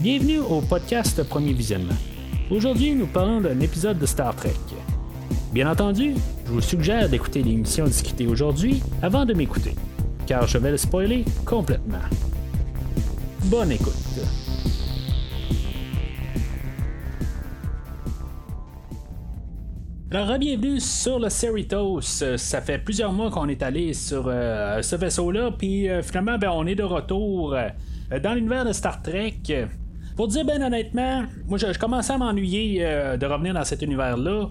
Bienvenue au podcast Premier Visionnement. Aujourd'hui, nous parlons d'un épisode de Star Trek. Bien entendu, je vous suggère d'écouter l'émission discutée aujourd'hui avant de m'écouter, car je vais le spoiler complètement. Bonne écoute. Alors, bienvenue sur le Cerritos. Ça fait plusieurs mois qu'on est allé sur euh, ce vaisseau-là, puis euh, finalement, ben, on est de retour euh, dans l'univers de Star Trek. Pour dire bien honnêtement, moi, je, commençais à m'ennuyer de revenir dans cet univers-là.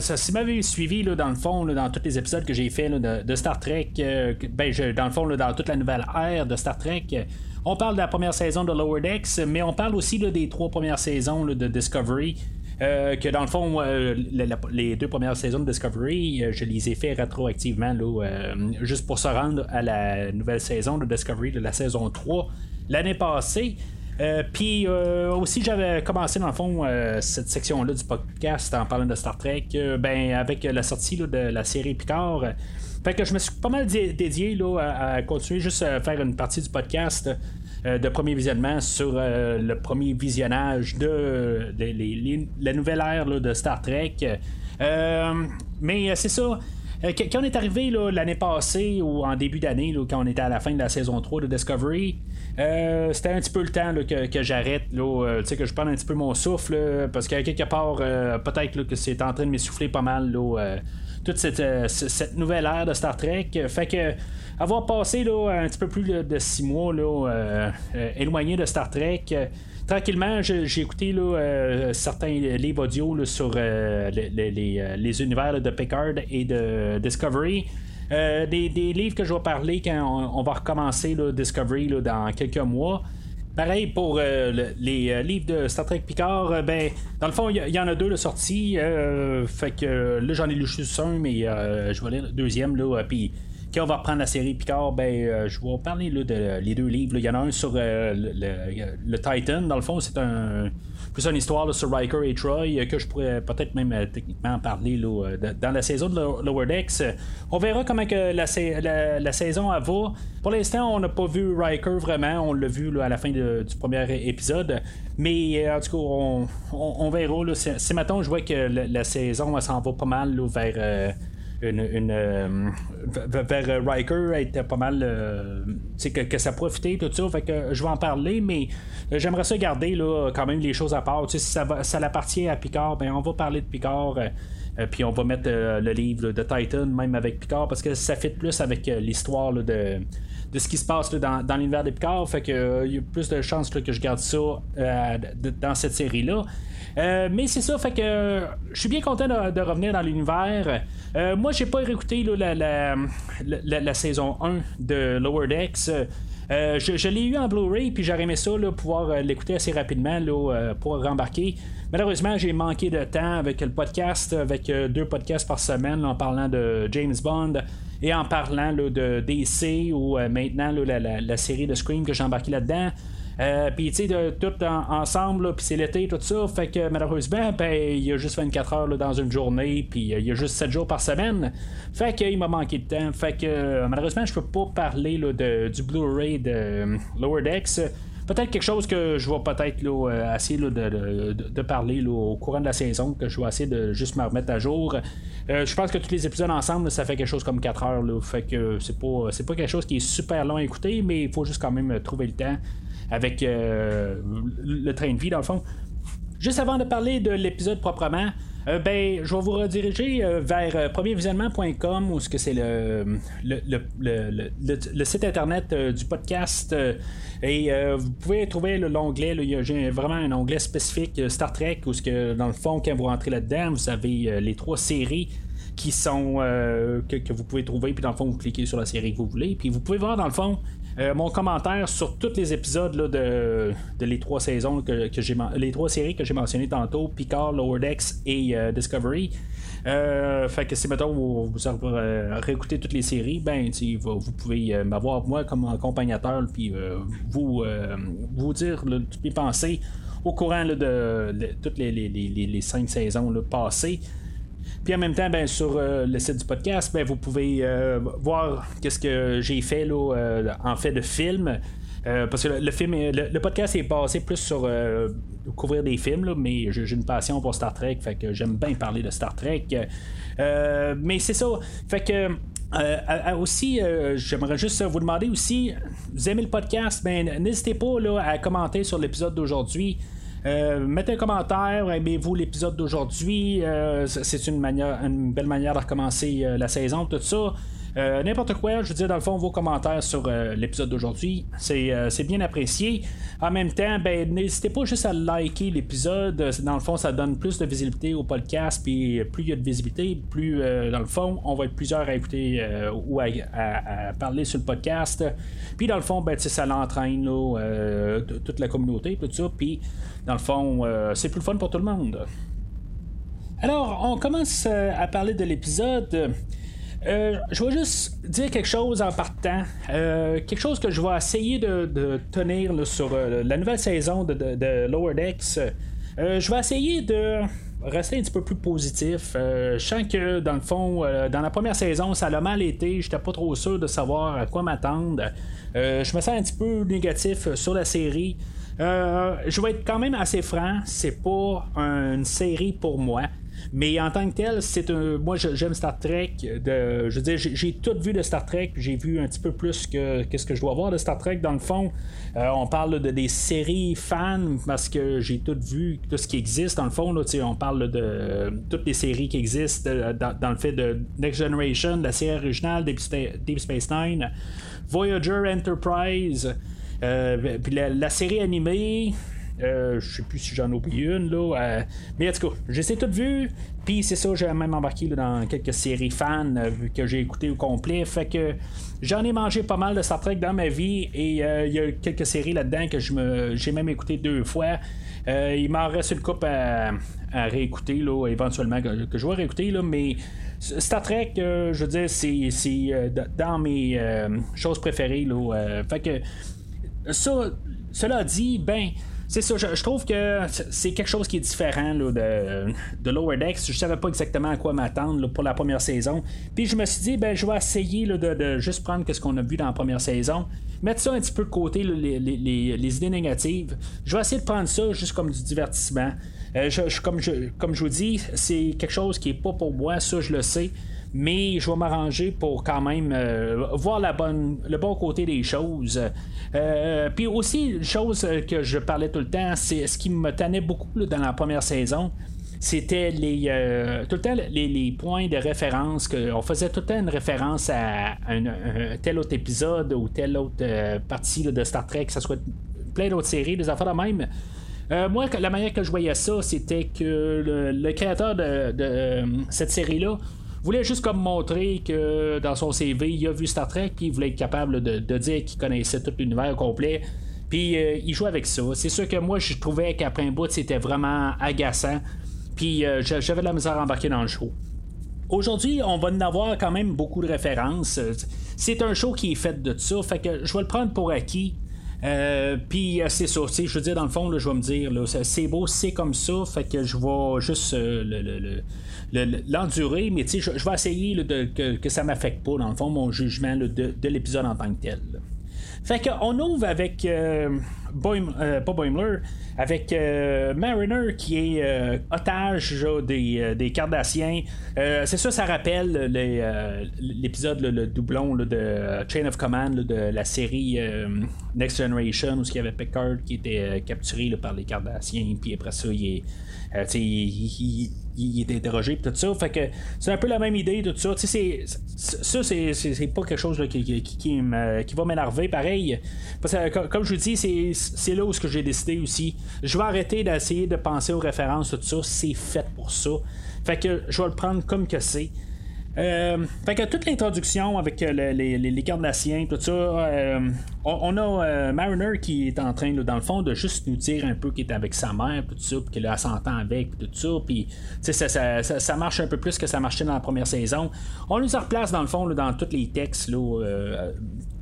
ça, si m'avait suivi là, dans le fond, dans tous les épisodes que j'ai fait de, Star Trek, ben, dans le fond, dans toute la nouvelle ère de Star Trek, on parle de la première saison de Lower Decks, mais on parle aussi des trois premières saisons de Discovery. Euh, que dans le fond, euh, les deux premières saisons de Discovery, euh, je les ai fait rétroactivement, juste pour se rendre à la nouvelle saison de Discovery, de la saison 3, l'année passée. Puis aussi, j'avais commencé dans le fond cette section-là du podcast en parlant de Star Trek, ben avec la sortie de la série Picard. Fait que je me suis pas mal dédié là, à, continuer juste à faire une partie du podcast euh, de premier visionnement sur euh, le premier visionnage de, la nouvelle ère de Star Trek. Euh, mais c'est ça. Quand on est arrivé l'année passée ou en début d'année, quand on était à la fin de la saison 3 de Discovery, c'était un petit peu le temps que, j'arrête, que je prenne un petit peu mon souffle, parce qu'à quelque part, peut-être que c'est en train de m'essouffler pas mal toute cette, cette, nouvelle ère de Star Trek. Fait que avoir passé là, un petit peu plus de six mois là, euh, euh, éloigné de Star Trek, euh, tranquillement, j'ai écouté là, certains livres audio sur les, univers de Picard et de Discovery. Des, livres que je vais parler quand on, va recommencer Discovery dans quelques mois. Pareil pour les livres de Star Trek Picard, ben dans le fond il y, en a deux de sortie. fait que là j'en ai lu juste un, mais je vais lire le deuxième puis quand on va reprendre la série Picard, ben, euh, je vais parler là, de les deux livres. Il y en a un sur euh, le, Titan. Dans le fond, c'est un plus une histoire sur Riker et Troy euh, que je pourrais peut-être même techniquement parler là, dans la saison de Lower Decks. On verra comment que la, saison va. Pour l'instant, on n'a pas vu Riker vraiment. On l'a vu là, à la fin du premier épisode. Mais en tout cas, on, verra. C'est maintenant je vois que la, saison s'en va pas mal vers une, euh, vers Riker était pas mal euh, que, que ça profitait tout ça. Fait que je vais en parler mais euh, j'aimerais ça garder là, quand même les choses à part. Si ça, va, ça appartient à Picard ben on va parler de Picard puis on va mettre le livre de Titan même avec Picard parce que ça fit plus avec l'histoire de, de ce qui se passe dans, dans l'univers de Picard. Fait que il y a plus de chances que je garde ça dans cette série là euh, mais c'est ça, fait que je suis bien content de, revenir dans l'univers. Euh, moi, j'ai pas réécouté la, la, saison 1 de Lower Decks. Euh, je, l'ai eu en Blu-ray, puis j'aurais aimé ça, là, pouvoir l'écouter assez rapidement pour rembarquer. Malheureusement, j'ai manqué de temps avec le podcast, avec deux podcasts par semaine en parlant de James Bond et en parlant de DC ou maintenant la, série de Scream que j'ai embarqué là-dedans. Euh, puis, tu sais, tout ensemble, puis c'est l'été, tout ça. Fait que malheureusement, ben, il y a juste 24 heures dans une journée, puis euh, il y a juste 7 jours par semaine. Fait qu'il m'a manqué de temps. Fait que euh, malheureusement, je peux pas parler de, du Blu-ray de Lower Decks peut-être quelque chose que je vais peut-être essayer de, parler au courant de la saison, que je vais essayer de juste me remettre à jour. je pense que tous les épisodes ensemble, ça fait quelque chose comme 4 heures. Fait que c'est pas, c'est pas quelque chose qui est super long à écouter, mais il faut juste quand même trouver le temps avec euh, le train de vie, dans le fond. Juste avant de parler de l'épisode proprement, euh, ben, je vais vous rediriger euh, vers premiervisionnement.com où ce que c'est le le, site internet du podcast et vous pouvez trouver l'onglet a vraiment un onglet spécifique Star Trek où ce que dans le fond quand vous rentrez là-dedans vous avez les trois séries qui sont que, que, vous pouvez trouver puis dans le fond vous cliquez sur la série que vous voulez puis vous pouvez voir dans le fond euh, mon commentaire sur tous les épisodes de, les trois saisons que, j'ai les trois séries que j'ai mentionnées tantôt, Picard, Lower Decks et euh, Discovery. Euh, fait que si mettons vous, vous réécoutez toutes les séries, ben vous, pouvez m'avoir moi comme accompagnateur puis vous vous dire toutes mes pensées au courant de, toutes les, les, cinq saisons passées. Puis en même temps, ben, sur euh, le site du podcast, ben, vous pouvez euh, voir qu'est-ce que j'ai fait là, euh, en fait de film. parce que le, film, le, podcast est basé plus sur couvrir des films, mais j'ai une passion pour Star Trek, fait que j'aime bien parler de Star Trek. mais c'est ça, fait que aussi, j'aimerais juste vous demander aussi, vous aimez le podcast, ben n'hésitez pas là, à commenter sur l'épisode d'aujourd'hui. Euh, mettez un commentaire, aimez-vous l'épisode d'aujourd'hui? Euh, c'est une, manière, une belle manière de recommencer euh, la saison, tout ça. Euh, n'importe quoi, je veux dire, dans le fond, vos commentaires sur euh, l'épisode d'aujourd'hui, euh, c'est, bien apprécié. En même temps, ben, n'hésitez pas juste à liker l'épisode. Dans le fond, ça donne plus de visibilité au podcast. Puis plus il y a de visibilité, plus, dans le fond, on va être plusieurs à écouter ou à, parler sur le podcast. Puis dans le fond, ben, ça l'entraîne toute la communauté, tout ça. Puis dans le fond, c'est plus fun pour tout le monde. Alors, on commence à parler de l'épisode. Euh, je vais juste dire quelque chose en partant. Euh, quelque chose que je vais essayer de, tenir sur euh, la nouvelle saison de, Lower Decks. je vais essayer de rester un petit peu plus positif. je sens que dans le fond, dans la première saison, ça a mal été. J'étais pas trop sûr de savoir à quoi m'attendre. je me sens un petit peu négatif sur la série. je vais être quand même assez franc, c'est pas une série pour moi. Mais en tant que tel, c'est un. Moi, j'aime Star Trek. Je veux dire, j'ai tout vu de Star Trek. J'ai vu un petit peu plus que qu'est-ce que je dois voir de Star Trek. Dans le fond, euh, on parle de des séries fans parce que j'ai tout vu, tout ce qui existe. Dans le fond, on parle de toutes les séries qui existent euh, dans, le fait de Next Generation, la série originale Deep, Space Nine, Voyager Enterprise. Euh, puis la, série animée, euh, je sais plus si j'en oublie une, là. Euh, mais en tout cas, j'ai tout vu. Puis c'est ça, j'ai même embarqué dans quelques séries fans euh, que j'ai écouté au complet. Fait que j'en ai mangé pas mal de Star Trek dans ma vie. Et il y a quelques séries là-dedans que je me, j'ai même écouté deux fois. il m'en reste une coupe à, réécouter, là, éventuellement, que, je vais réécouter. Là, mais Star Trek, je veux dire, c'est, dans mes choses préférées. Là, fait que ça, cela dit, ben c'est ça, je, trouve que c'est quelque chose qui est différent de, Lower Decks. Je savais pas exactement à quoi m'attendre pour la première saison. Puis je me suis dit, ben, je vais essayer de, juste prendre ce qu'on a vu dans la première saison, mettre ça un petit peu de côté, les, idées négatives. Je vais essayer de prendre ça juste comme du divertissement. Euh, comme, je, comme je vous dis, c'est quelque chose qui est pas pour moi, ça je le sais mais je vais m'arranger pour quand même euh, voir le bon côté des choses. Euh, puis aussi, une chose que je parlais tout le temps, c'est ce qui me tenait beaucoup dans la première saison. C'était les euh, tout le temps les, points de référence que on faisait tout le temps une référence à un, tel autre épisode ou telle autre partie de Star Trek, que ce soit plein d'autres séries, des affaires de même. moi, la manière que je voyais ça, c'était que le, créateur de cette série-là voulait juste comme montrer que dans son CV, il a vu Star Trek, il voulait être capable de, dire qu'il connaissait tout l'univers complet. Puis euh, il joue avec ça. C'est sûr que moi, je trouvais qu'après un bout, c'était vraiment agaçant. Puis euh, j'avais de la misère à embarquer dans le show. Aujourd'hui, on va en avoir quand même beaucoup de références. C'est un show qui est fait de ça, fait que je vais le prendre pour acquis. Euh, puis c'est ça, je veux dire, dans le fond, je vais me dire, c'est beau, c'est comme ça, fait que je vais juste le, l'endurer, mais tu sais, je, vais essayer de, que, ça m'affecte pas, dans le fond, mon jugement de, de l'épisode en tant que tel. Fait qu'on ouvre avec euh, euh, pas Boimler, avec euh, Mariner qui est otage des, des Cardassiens. c'est ça, ça rappelle l'épisode, le doublon de Chain of Command de la série Next Generation où il y avait Picard qui était capturé par les Cardassiens, puis après ça, il est euh, il, interrogé tout ça. Fait que c'est un peu la même idée, tout ça. C'est, ça, c'est, pas quelque chose qui, va m'énerver. Pareil, parce que, comme je vous dis, c'est, là où j'ai décidé aussi. Je vais arrêter d'essayer de penser aux références, tout ça. C'est fait pour ça. Fait que je vais le prendre comme que c'est. Euh, fait que toute l'introduction avec euh, les, les, tout ça, euh, on, a Mariner qui est en train, dans le fond, de juste nous dire un peu qu'il est avec sa mère, tout ça, puis qu'elle s'entend avec, tout ça, puis ça, marche un peu plus que ça marchait dans la première saison. On nous replace, dans le fond, dans tous les textes,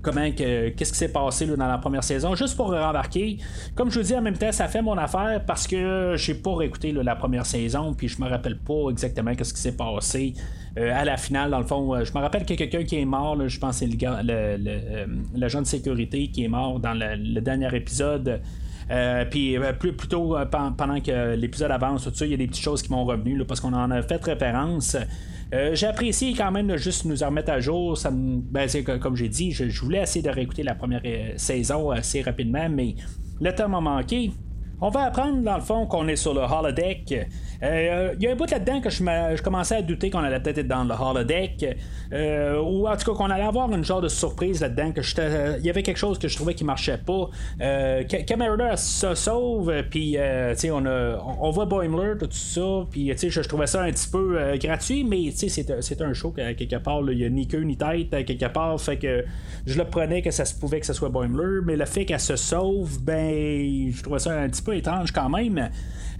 comment qu'est-ce qui s'est passé dans la première saison, juste pour rembarquer. Comme je vous dis, en même temps, ça fait mon affaire parce que j'ai pas réécouté la première saison, puis je me rappelle pas exactement qu'est-ce qui s'est passé. Euh, à la finale, dans le fond, euh, je me rappelle qu'il quelqu'un qui est mort, je pense que c'est l'agent le, de sécurité qui est mort dans le, dernier épisode. puis plus, plutôt pendant que l'épisode avance, il y a des petites choses qui m'ont revenu parce qu'on en a fait référence. Euh, J'apprécie quand même de juste nous en remettre à jour. Ben, comme j'ai dit, je, voulais essayer de réécouter la première euh, saison assez rapidement, mais le temps m'a manqué. On va apprendre dans le fond qu'on est sur le holodeck. Il euh, y a un bout là-dedans que je, commençais à douter qu'on allait peut-être être dans le holodeck. Euh, ou en tout cas qu'on allait avoir une genre de surprise là-dedans. que Il y avait quelque chose que je trouvais qui marchait pas. Euh, se sauve, puis on, on voit Boimler, tout ça. Puis je, je trouvais ça un petit peu gratuit, mais c'est un show quelque part. Il n'y a ni queue ni tête quelque part. Fait que je le prenais que ça se pouvait que ce soit Boimler. Mais le fait qu'elle se sauve, ben je trouvais ça un petit peu étrange quand même.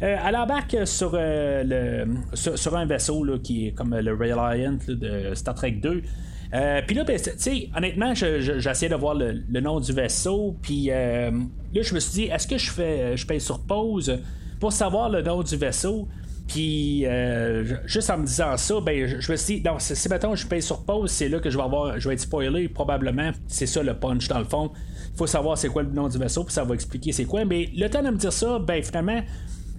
Euh, elle embarque sur, euh, le, sur, un vaisseau là, qui est comme le Reliant de Star Trek 2. Euh, puis là, ben, honnêtement, j'essayais de voir le, nom du vaisseau. Puis là, je me suis dit, est-ce que je fais, je paye sur pause pour savoir le nom du vaisseau? Puis, juste en me disant ça, ben, je, me suis dit, non, si maintenant je paye sur pause, c'est là que je vais avoir, je vais être spoilé, probablement. C'est ça le punch dans le fond. Faut savoir c'est quoi le nom du vaisseau, puis ça va expliquer c'est quoi. Mais le temps de me dire ça, ben, finalement,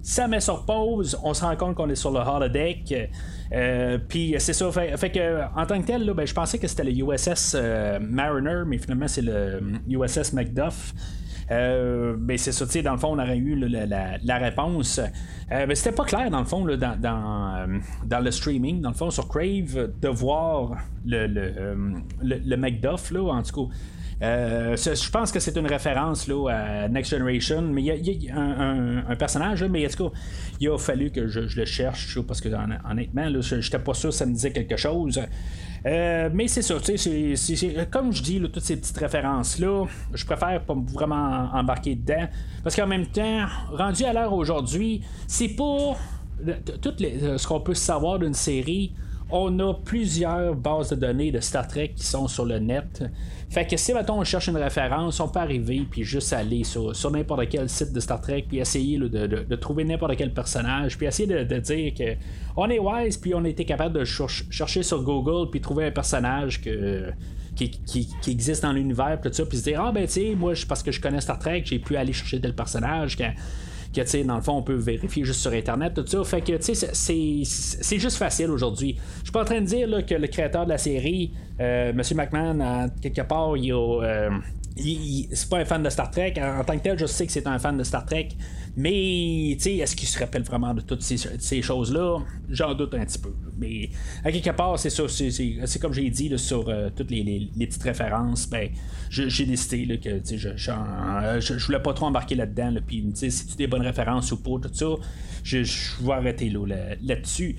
ça met sur pause, on se rend compte qu'on est sur le holodeck. Euh, puis c'est ça, fait, que en tant que tel, ben, je pensais que c'était le USS euh, Mariner, mais finalement c'est le USS Macduff. Euh, ben c'est ça, dans le fond, on aurait eu la, réponse. Euh, ben, c'était pas clair, dans le fond, dans, dans, le streaming, dans le fond, sur Crave, de voir le, le, le, Macduff, là, en tout cas. Euh, je pense que c'est une référence là, à Next Generation, mais il y a, un, personnage, mais en tout cas, il a fallu que je, le cherche, parce que honnêtement, je n'étais pas sûr que ça me disait quelque chose. Euh, mais c'est ça, tu sais, comme je dis, toutes ces petites références-là, je préfère pas vraiment embarquer dedans. Parce qu'en même temps, rendu à l'heure aujourd'hui, c'est pas tout ce qu'on peut savoir d'une série on a plusieurs bases de données de Star Trek qui sont sur le net. Fait que si mettons on cherche une référence, on peut arriver puis juste aller sur, n'importe quel site de Star Trek puis essayer de, trouver n'importe quel personnage puis essayer de, dire que on est wise puis on a été capable de chercher sur Google puis trouver un personnage que qui, existe dans l'univers, tout ça, puis se dire Ah, ben, tu sais, moi, parce que je connais Star Trek, j'ai pu aller chercher tel personnage que, tu sais, dans le fond, on peut vérifier juste sur Internet, tout ça. Fait que, tu sais, c'est juste facile aujourd'hui. Je suis pas en train de dire là, que le créateur de la série, euh, M. McMahon, quelque part, il a. Euh, c'est pas un fan de Star Trek. En, tant que tel, je sais que c'est un fan de Star Trek. Mais, tu sais, est-ce qu'il se rappelle vraiment de toutes ces, choses-là? J'en doute un petit peu. Mais, à quelque part, c'est ça. C'est comme j'ai dit sur euh, toutes les, petites références. Ben, j'ai décidé que je, je, voulais pas trop embarquer là-dedans. Là, Puis, si tu des bonnes références ou pas, tout ça, je, vais arrêter là-dessus.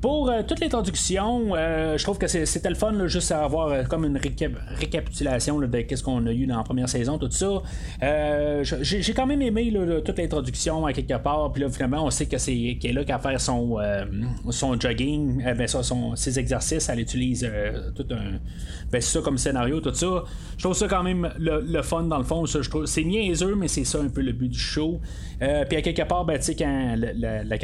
Pour euh, toute l'introduction, euh, je trouve que c'était le fun là, juste à avoir euh, comme une récapitulation de ce qu'on a eu dans la première saison, tout ça. J'ai quand même aimé toute l'introduction à quelque part, puis là finalement on sait que c'est qu'elle là qu'à faire son, son jogging, ben, son, ses exercices, elle utilise tout un. Ben, ça comme scénario, tout ça. Je trouve ça quand même le, fun dans le fond. C'est niaiseux, mais c'est ça un peu le but du show. puis à quelque part, ben, tu sais, quand la, la,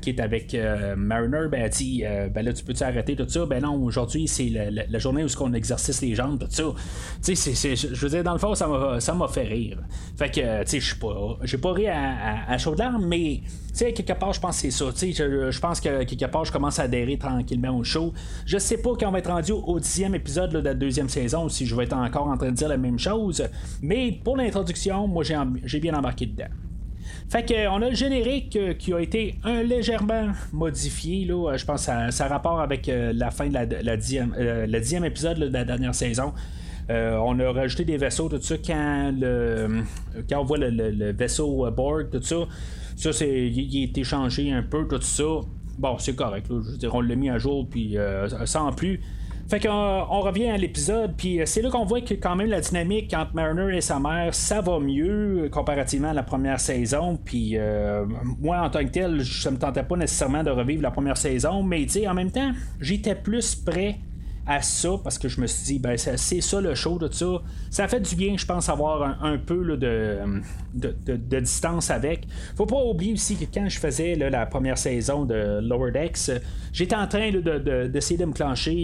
qui est avec Mariner, ben, dit euh, ben là, tu peux-tu arrêter tout ça? Ben non, aujourd'hui, c'est la, journée où on exercice les jambes, tout ça. Tu sais, je veux dire, dans le fond, ça m'a fait rire. Fait que, tu sais, je pas. J'ai pas ri à, à, chaud larmes, mais, tu sais, quelque part, je pense que c'est ça. Tu sais, je, pense que quelque part, je commence à adhérer tranquillement au show. Je sais pas quand on va être rendu au dixième épisode de la deuxième saison, si je vais être encore en train de dire la même chose. Mais pour l'introduction, moi, j'ai bien embarqué dedans. Fait qu'on a le générique euh, qui a été un légèrement modifié. Là, je pense que ça, rapport avec euh, la fin de la, dixième, euh, le épisode de la dernière saison. on a rajouté des vaisseaux, tout ça, quand, le, quand on voit le, vaisseau board, tout ça. Ça, c'est, il, a été changé un peu, tout ça. Bon, c'est correct. je veux dire, on l'a mis à jour, puis sans plus. Fait qu'on on revient à l'épisode, puis euh, c'est là qu'on voit que quand même la dynamique entre Mariner et sa mère, ça va mieux euh, comparativement à la première saison. Puis euh, moi, en tant que tel, ça me tentait pas nécessairement de revivre la première saison, mais tu sais, en même temps, j'étais plus prêt à ça parce que je me suis dit, ben, c'est ça le show de ça. Ça fait du bien, je pense, avoir un, peu de, de, distance avec. Faut pas oublier aussi que quand je faisais la première saison de Lower Decks, j'étais en train d'essayer de, me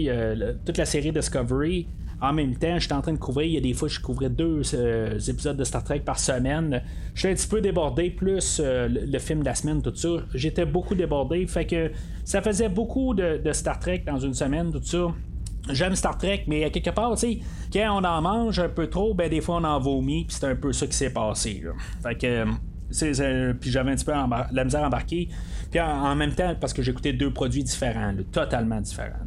euh, toute la série Discovery en même temps, j'étais en train de couvrir. Il y a des fois, je couvrais deux euh, épisodes de Star Trek par semaine. J'étais un petit peu débordé, plus euh, le, film de la semaine, tout ça. J'étais beaucoup débordé. Fait que ça faisait beaucoup de, Star Trek dans une semaine, tout ça. J'aime Star Trek, mais quelque part, tu sais, quand on en mange un peu trop, ben des fois on en vomit, puis c'est un peu ça qui s'est passé. Fait que. puis j'avais un petit peu la misère embarquée. Puis en, même temps, parce que j'écoutais deux produits différents, totalement différents.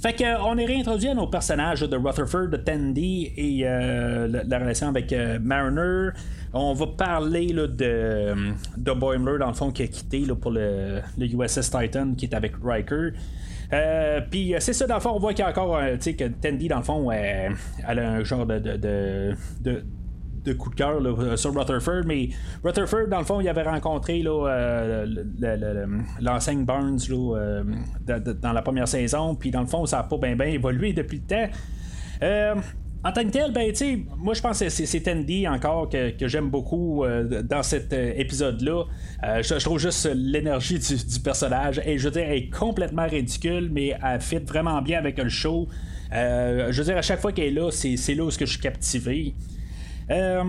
Fait qu'on est réintroduit à nos personnages de Rutherford, de Tandy et euh, la, relation avec euh, Mariner. On va parler de, de Boimler, dans le fond, qui a quitté pour le, USS Titan, qui est avec Riker. Euh, puis c'est ça, dans le fond, on voit qu'il y a encore, tu sais, que Tandy, dans le fond, elle a un genre de, de, de coup de cœur euh, sur Rutherford, mais Rutherford, dans le fond, il avait rencontré euh, l'enseigne euh, dans la première saison, puis dans le fond, ça n'a pas bien évolué depuis le temps. En tant que tel, ben, moi je pense que c'est Tandy encore que, j'aime beaucoup dans cet épisode-là. je, trouve juste l'énergie du, personnage, et je veux dire, elle est complètement ridicule, mais elle fit vraiment bien avec le show. je veux dire, à chaque fois qu'elle est là, c'est là où je suis captivé. Euh,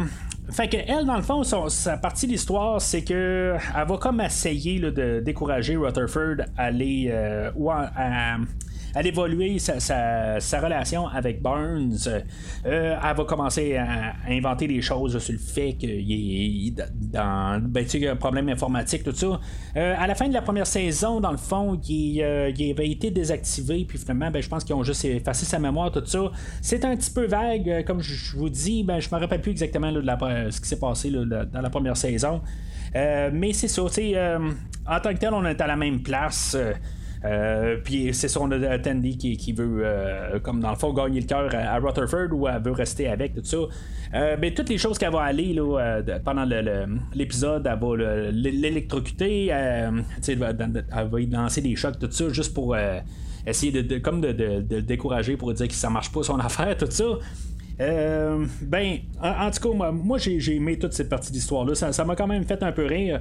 fait que elle, dans le fond, sa partie de l'histoire, c'est que elle va comme essayer de décourager Rutherford à aller euh, ou à l'évoluer sa, sa, relation avec Burns. Euh, elle va commencer à, inventer des choses sur le fait qu'il est dans ben, un problème informatique, tout ça. Euh, à la fin de la première saison, dans le fond, il, euh, avait été désactivé, puis finalement, ben, je pense qu'ils ont juste effacé sa mémoire, tout ça. C'est un petit peu vague, comme je vous dis, ben, je me rappelle plus exactement de ce qui s'est passé dans la première saison. mais c'est ça, en tant que tel, on est à la même place. Euh, puis c'est son Tandy qui, qui veut, euh, comme dans le fond, gagner le cœur à, Rutherford ou elle veut rester avec, tout ça. Euh, mais toutes les choses qu'elle va aller là, pendant l'épisode, elle va l'électrocuter, elle, va y lancer des chocs, tout ça, juste pour essayer de, comme de, de, décourager pour dire que ça marche pas son affaire, tout ça. ben, en, tout cas, moi, moi j'ai aimé toute cette partie d'histoire-là. Ça m'a quand même fait un peu rire.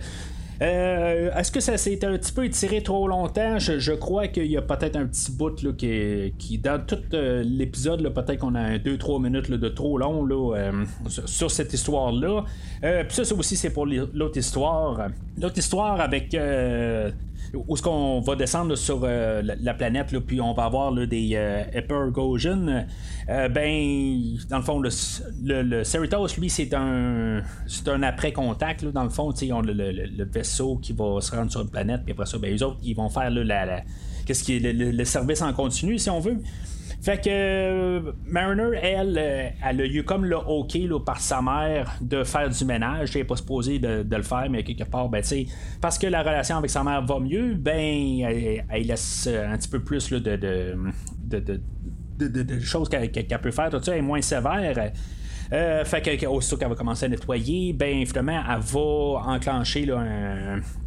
Euh, est-ce que ça s'est un petit peu étiré trop longtemps? Je, crois qu'il y a peut-être un petit bout là, qui, dans tout euh, l'épisode, peut-être qu'on a 2-3 minutes de trop long euh, sur, cette histoire-là. Puis ça, ça aussi, c'est pour l'autre histoire. L'autre histoire avec où est-ce qu'on va descendre sur la, planète, là, puis on va avoir des euh, euh, ben, dans le fond, le, le, Cerritos, lui, c'est un c'est un après-contact. Dans le fond, ils ont le, vaisseau qui va se rendre sur une planète, puis après ça, ben, eux autres, ils vont faire la, qu'est-ce qui le, service en continu, si on veut. Fait que euh, Mariner, elle, euh, elle a eu comme le OK par sa mère de faire du ménage. Elle n'est pas supposée de, le faire, mais quelque part, ben, parce que la relation avec sa mère va mieux, ben, elle, laisse un petit peu plus de, de, de, choses qu'elle peut faire. Tout ça est moins sévère. Euh, fait que qu'elle va commencer à nettoyer, ben finalement, elle va enclencher là,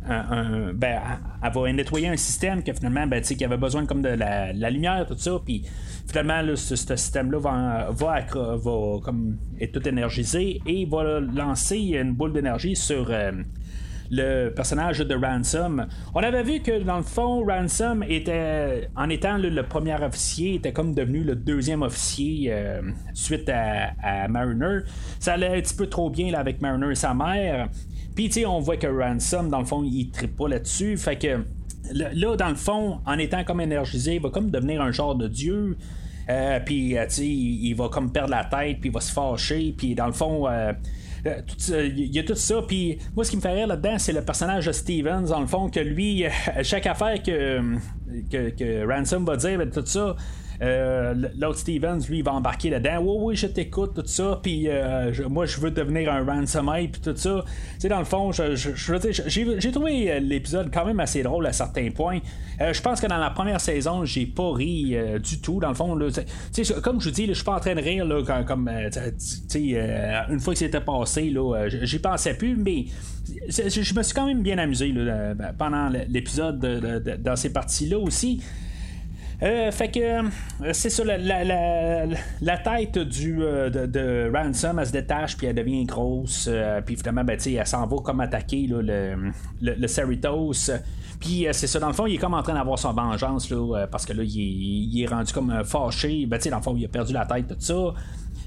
un, ben, elle va nettoyer un système que finalement, ben, qui avait besoin comme de la, lumière, tout ça, puis finalement, ce, système-là va, va, va, comme être tout énergisé et va lancer une boule d'énergie sur euh, le personnage de Ransom. On avait vu que dans le fond, Ransom était, en étant le, premier officier, était comme devenu le deuxième officier euh, suite à, Mariner. Ça allait un petit peu trop bien avec Mariner et sa mère. Puis, tu sais, on voit que Ransom, dans le fond, il tripe pas là-dessus. Fait que là, dans le fond, en étant comme énergisé, il va comme devenir un genre de dieu. Euh, puis, tu sais, il va comme perdre la tête, puis il va se fâcher. Puis, dans le fond, euh, euh, il y a tout ça. Puis moi, ce qui me fait rire là-dedans, c'est le personnage de Stevens, dans le fond, que lui, chaque affaire que, que, Ransom va dire, ben, tout ça, euh, l'autre Stevens, lui, va embarquer là-dedans. Oui, oui, je t'écoute, tout ça. Puis euh, moi, je veux devenir un ransomite, puis tout ça. Tu dans le fond, j'ai trouvé l'épisode quand même assez drôle à certains points. Euh, je pense que dans la première saison, j'ai pas ri du tout. Dans le fond, comme je vous dis, je suis pas en train de rire comme une fois que c'était passé, là, j'y pensais plus, mais je me suis quand même bien amusé là, pendant l'épisode dans ces parties-là aussi. Fait que c'est ça, la, tête du, de, Ransom, elle se détache, puis elle devient grosse, puis finalement, ben, elle s'en va comme attaquer le, le, le Cerritos. Puis c'est ça, dans le fond, il est comme en train d'avoir son vengeance, là, parce que là, il est, rendu comme fâché. Ben, dans le fond, il a perdu la tête, tout ça.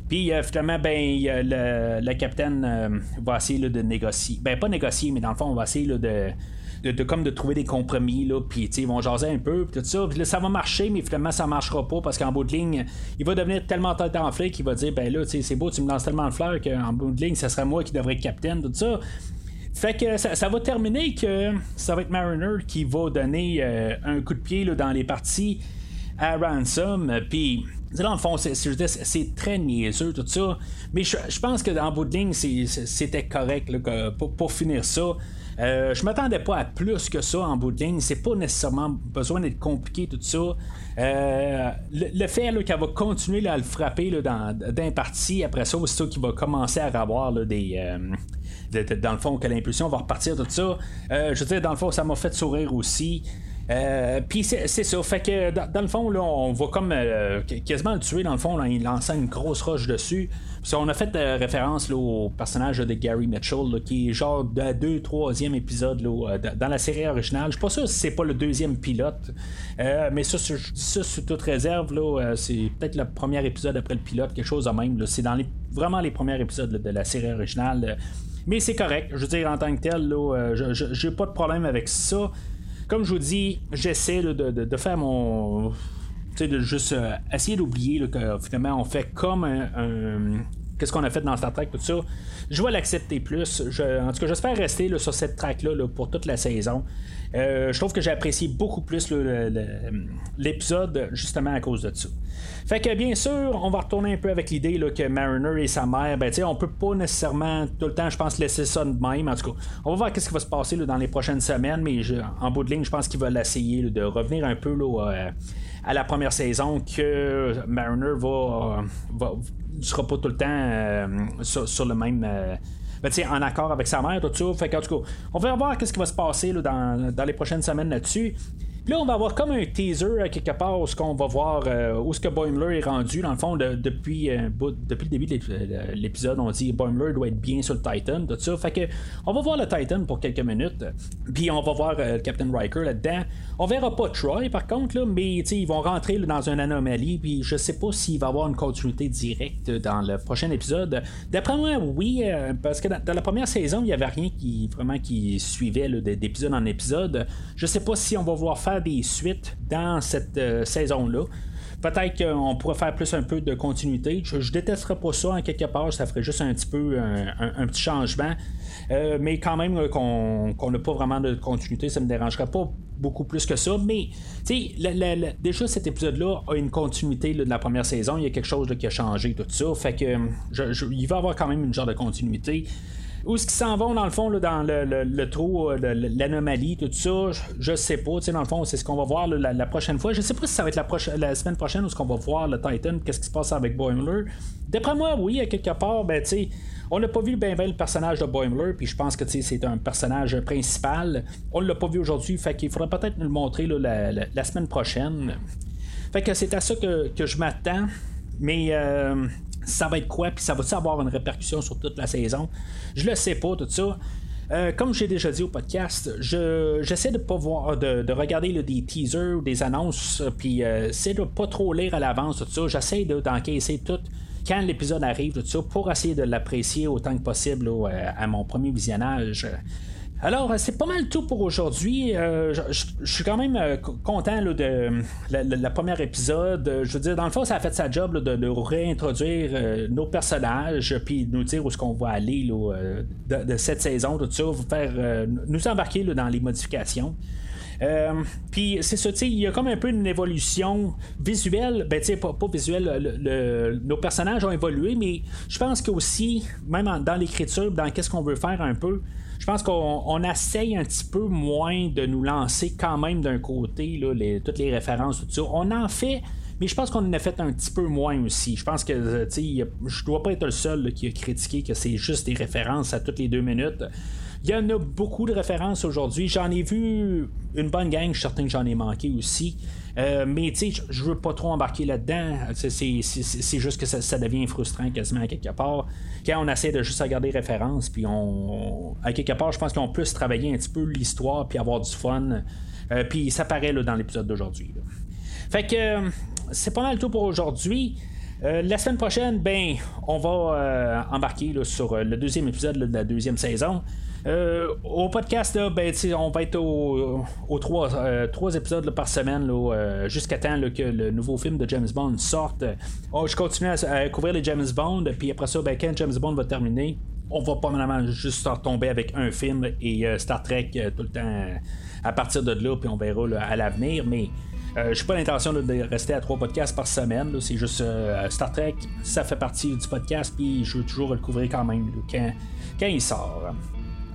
Puis finalement, ben, le, capitaine va essayer de négocier. Ben, pas négocier, mais dans le fond, on va essayer de de, comme de trouver des compromis, là, puis ils vont jaser un peu, puis tout ça. Là, ça va marcher, mais finalement, ça marchera pas parce qu'en bout de ligne, il va devenir tellement tête enflé qu'il va dire ben là, c'est beau, tu me lances tellement de fleurs qu'en bout de ligne, ça serait moi qui devrais être capitaine, tout ça. Fait que ça, va terminer que ça va être Mariner qui va donner euh, un coup de pied là, dans les parties à Ransom. Puis, dans le fond, c'est très niaiseux tout ça. Mais je, pense que bout de ligne, c'était correct pour, pour, finir ça. Euh, je m'attendais pas à plus que ça en bout de ligne. C'est pas nécessairement besoin d'être compliqué tout ça. Euh, le, fait qu'elle va continuer à le frapper dans d'un parti, après ça, c'est ça qui va commencer à avoir des. Euh, dans le fond, que l'impulsion va repartir, tout ça. je veux dire, dans le fond, ça m'a fait sourire aussi. Euh, puis c'est ça, fait que dans, le fond, là, on va comme euh, quasiment le tuer, dans le fond, là, il lançait une grosse roche dessus. On a fait euh, référence au personnage de Gary Mitchell, qui est genre de deux, troisième épisode là, dans la série originale. Je suis pas sûr si c'est pas le deuxième pilote, mais ça, ça, sous toute réserve, c'est peut-être le premier épisode après le pilote, quelque chose de même. C'est dans les, vraiment les premiers épisodes de la série originale. mais c'est correct, je veux dire, en tant que tel, j'ai pas de problème avec ça comme je vous dis, j'essaie de, faire mon. Tu sais, de juste euh, essayer d'oublier que finalement on fait comme un qu'est-ce qu'on a fait dans Star Trek, tout ça. Je vais l'accepter plus. en tout cas, j'espère rester sur cette track-là pour toute la saison. Euh, je trouve que j'ai apprécié beaucoup plus l'épisode justement à cause de ça. Fait que bien sûr, on va retourner un peu avec l'idée que Mariner et sa mère, ben, on peut pas nécessairement tout le temps, je pense, laisser ça de même. En tout cas, on va voir ce qui va se passer dans les prochaines semaines, mais en bout de ligne, je pense qu'il va essayer de revenir un peu là, à la première saison que Mariner va, va sera pas tout le temps euh, sur, le même. Euh, ben, en accord avec sa mère, tout ça. Fait en tout cas, on va voir ce qui va se passer dans, dans les prochaines semaines là-dessus là, on va avoir comme un teaser à quelque part où ce qu'on va voir euh, où ce que Boimler est rendu. Dans le fond, depuis, euh, depuis le début de euh, l'épisode, on dit Boimler doit être bien sur le Titan, tout ça. Fait que on va voir le Titan pour quelques minutes. Puis on va voir Captain Riker là-dedans. On verra pas Troy par contre, là, mais ils vont rentrer dans une anomalie. Puis je sais pas s'il va y avoir une continuité directe dans le prochain épisode. D'après moi, oui, parce que dans, la première saison, il y avait rien qui vraiment qui suivait d'épisode en épisode. Je sais pas si on va voir faire des suites dans cette euh, saison-là. Peut-être qu'on pourrait faire plus un peu de continuité. Je, je détesterais pas ça en quelque part, ça ferait juste un petit peu un, petit changement. Euh, mais quand même qu'on n'a pas vraiment de continuité, ça me dérangerait pas beaucoup plus que ça. Mais tu sais, déjà cet épisode-là a une continuité de la première saison. Il y a quelque chose qui a changé, tout ça. Fait que il va avoir quand même une genre de continuité. Où est-ce qu'ils s'en vont, dans le fond, dans le, trou, euh, l'anomalie, tout ça, je, sais pas. Dans le fond, c'est ce qu'on va voir la, prochaine fois. Je sais pas si ça va être la, la semaine prochaine où est-ce qu'on va voir le Titan, qu'est-ce qui se passe avec Boimler. D'après moi, oui, à quelque part, ben, tu. On n'a pas vu bien, le personnage de Boimler, puis je pense que c'est un personnage principal. On l'a pas vu aujourd'hui, fait qu'il faudrait peut-être nous le montrer la, semaine prochaine. Fait que c'est à ça que, je m'attends. Mais euh, ça va être quoi, puis ça va-tu avoir une répercussion sur toute la saison? Je le sais pas, tout ça. Euh, comme j'ai déjà dit au podcast, j'essaie de pas voir, de, regarder des teasers ou des annonces, puis euh, c'est de pas trop lire à l'avance tout ça. J'essaie d'encaisser tout quand l'épisode arrive, tout ça, pour essayer de l'apprécier autant que possible à mon premier visionnage. Alors, euh, c'est pas mal tout pour aujourd'hui. Euh, je, suis quand même euh, content de la, première épisode. Je veux dire, dans le fond, ça a fait sa job de, réintroduire nos personnages, puis nous dire où est-ce qu'on va aller de, cette saison, tout ça, faire nous embarquer dans les modifications. puis c'est ça, il y a comme un peu une évolution visuelle, ben tu pas, pas visuelle, nos personnages ont évolué, mais je pense qu'aussi, même dans l'écriture, dans qu'est-ce qu'on veut faire un peu, je pense qu'on essaye un petit peu moins de nous lancer quand même d'un côté, là, toutes les références, tout ça. On en fait, Mais je pense qu'on en a fait un petit peu moins aussi. Je pense que euh, je dois pas être le seul qui a critiqué que c'est juste des références à toutes les deux minutes. Il y en a beaucoup de références aujourd'hui. J'en ai vu une bonne gang, je suis certain que j'en ai manqué aussi. Euh, mais tu sais, je veux pas trop embarquer là-dedans. C'est juste que ça, devient frustrant quasiment à quelque part. Quand on essaie de juste regarder références, puis on. Quelque part, je pense qu'on peut se travailler un petit peu l'histoire, puis avoir du fun. Euh, puis ça paraît là, dans l'épisode d'aujourd'hui. Fait que euh, c'est pas mal tout pour aujourd'hui. la semaine prochaine, ben, on va embarquer sur le deuxième épisode de la deuxième saison. Euh, au podcast, ben, on va être aux euh, trois, épisodes par semaine euh, jusqu'à temps que le nouveau film de James Bond sorte. Oh, je continue à, couvrir les James Bond, puis après ça, ben, quand James Bond va terminer, on va pas vraiment juste retomber avec un film et Star Trek tout le temps à partir de là, puis on verra à l'avenir, mais. Je j'ai pas l'intention de rester à trois podcasts par semaine. C'est juste Star Trek, ça fait partie du podcast, puis je veux toujours le couvrir quand même quand il sort.